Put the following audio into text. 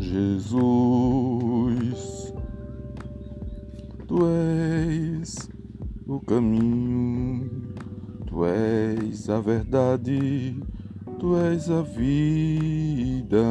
Jesus, tu és o caminho, tu és a verdade, tu és a vida.